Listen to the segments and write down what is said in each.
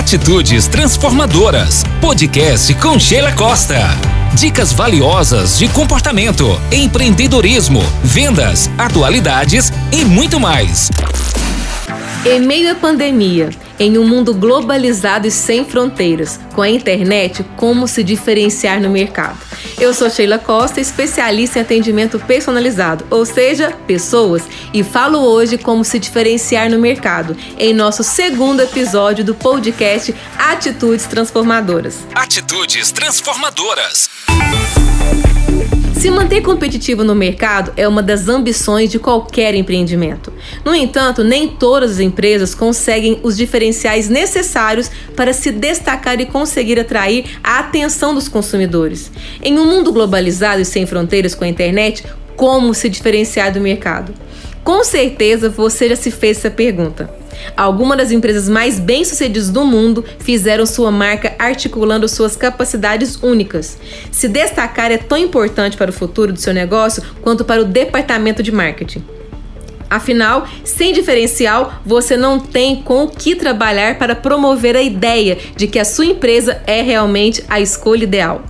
Atitudes Transformadoras. Podcast com Sheila Costa. Dicas valiosas de comportamento, empreendedorismo, vendas, atualidades e muito mais. Em meio à pandemia, em um mundo globalizado e sem fronteiras, com a internet, como se diferenciar no mercado? Eu sou Sheila Costa, especialista em atendimento personalizado, ou seja, pessoas, e falo hoje como se diferenciar no mercado, em nosso segundo episódio do podcast Atitudes Transformadoras. Atitudes Transformadoras. Se manter competitivo no mercado é uma das ambições de qualquer empreendimento. No entanto, nem todas as empresas conseguem os diferenciais necessários para se destacar e conseguir atrair a atenção dos consumidores. Em um mundo globalizado e sem fronteiras com a internet, como se diferenciar do mercado? Com certeza você já se fez essa pergunta. Algumas das empresas mais bem-sucedidas do mundo fizeram sua marca articulando suas capacidades únicas. Se destacar é tão importante para o futuro do seu negócio quanto para o departamento de marketing. Afinal, sem diferencial, você não tem com o que trabalhar para promover a ideia de que a sua empresa é realmente a escolha ideal.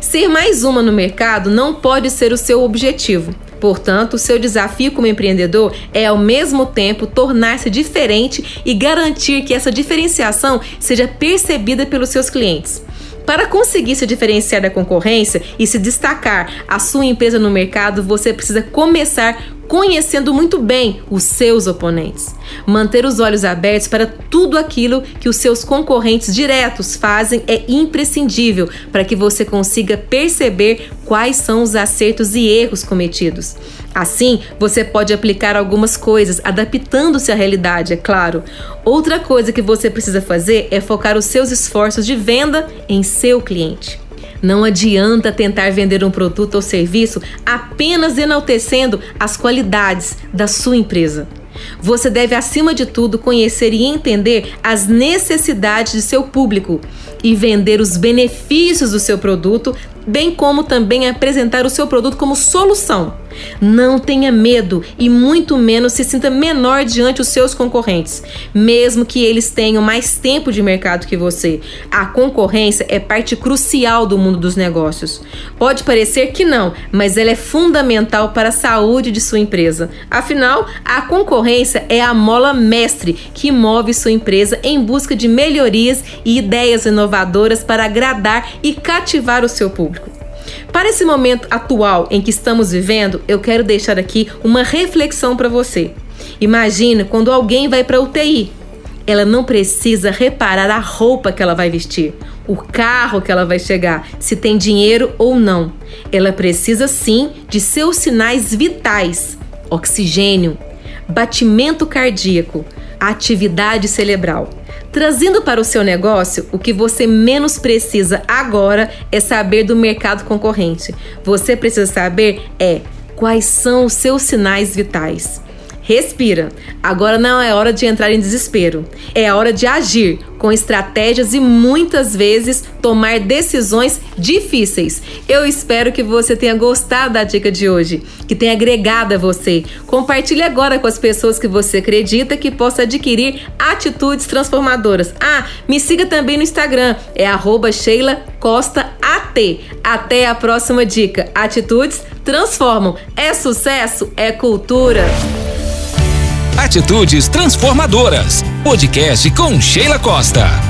Ser mais uma no mercado não pode ser o seu objetivo. Portanto, seu desafio como empreendedor é ao mesmo tempo tornar-se diferente e garantir que essa diferenciação seja percebida pelos seus clientes. Para conseguir se diferenciar da concorrência e se destacar a sua empresa no mercado, você precisa começar conhecendo muito bem os seus oponentes. Manter os olhos abertos para tudo aquilo que os seus concorrentes diretos fazem é imprescindível para que você consiga perceber quais são os acertos e erros cometidos. Assim, você pode aplicar algumas coisas, adaptando-se à realidade, é claro. Outra coisa que você precisa fazer é focar os seus esforços de venda em seu cliente. Não adianta tentar vender um produto ou serviço apenas enaltecendo as qualidades da sua empresa. Você deve, acima de tudo, conhecer e entender as necessidades de seu público e vender os benefícios do seu produto bem como também apresentar o seu produto como solução. Não tenha medo e muito menos se sinta menor diante dos seus concorrentes, mesmo que eles tenham mais tempo de mercado que você. A concorrência é parte crucial do mundo dos negócios. Pode parecer que não, mas ela é fundamental para a saúde de sua empresa. Afinal, a concorrência é a mola mestre que move sua empresa em busca de melhorias e ideias inovadoras para agradar e cativar o seu público. Para esse momento atual em que estamos vivendo, eu quero deixar aqui uma reflexão para você. Imagina quando alguém vai para UTI. Ela não precisa reparar a roupa que ela vai vestir, o carro que ela vai chegar, se tem dinheiro ou não. Ela precisa sim de seus sinais vitais: oxigênio, batimento cardíaco, atividade cerebral. Trazendo para o seu negócio, o que você menos precisa agora é saber do mercado concorrente. Você precisa saber é quais são os seus sinais vitais. Respira. Agora não é hora de entrar em desespero. É hora de agir com estratégias e muitas vezes tomar decisões difíceis. Eu espero que você tenha gostado da dica de hoje, que tenha agregado a você. Compartilhe agora com as pessoas que você acredita que possa adquirir atitudes transformadoras. Ah, me siga também no Instagram, é Sheila Costa AT. Até a próxima dica. Atitudes transformam. É sucesso, é cultura. Atitudes Transformadoras. Podcast com Sheila Costa.